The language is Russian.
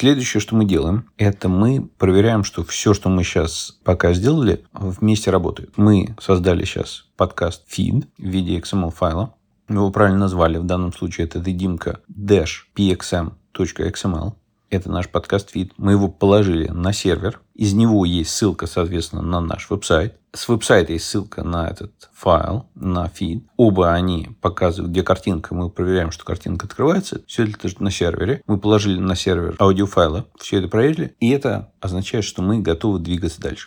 Следующее, что мы делаем, это мы проверяем, что все, что мы сейчас пока сделали, вместе работает. Мы создали сейчас подкаст feed в виде XML файла. Мы его правильно назвали. В данном случае это дымка dash pxm.xml. Это наш подкаст-фид. Мы его положили на сервер. Из него есть ссылка, соответственно, на наш веб-сайт. С веб-сайта есть ссылка на этот файл, на фид. Оба они показывают, где картинка. Мы проверяем, что картинка открывается. Все это на сервере. Мы положили на сервер аудиофайлы. Все это проверили. И это означает, что мы готовы двигаться дальше.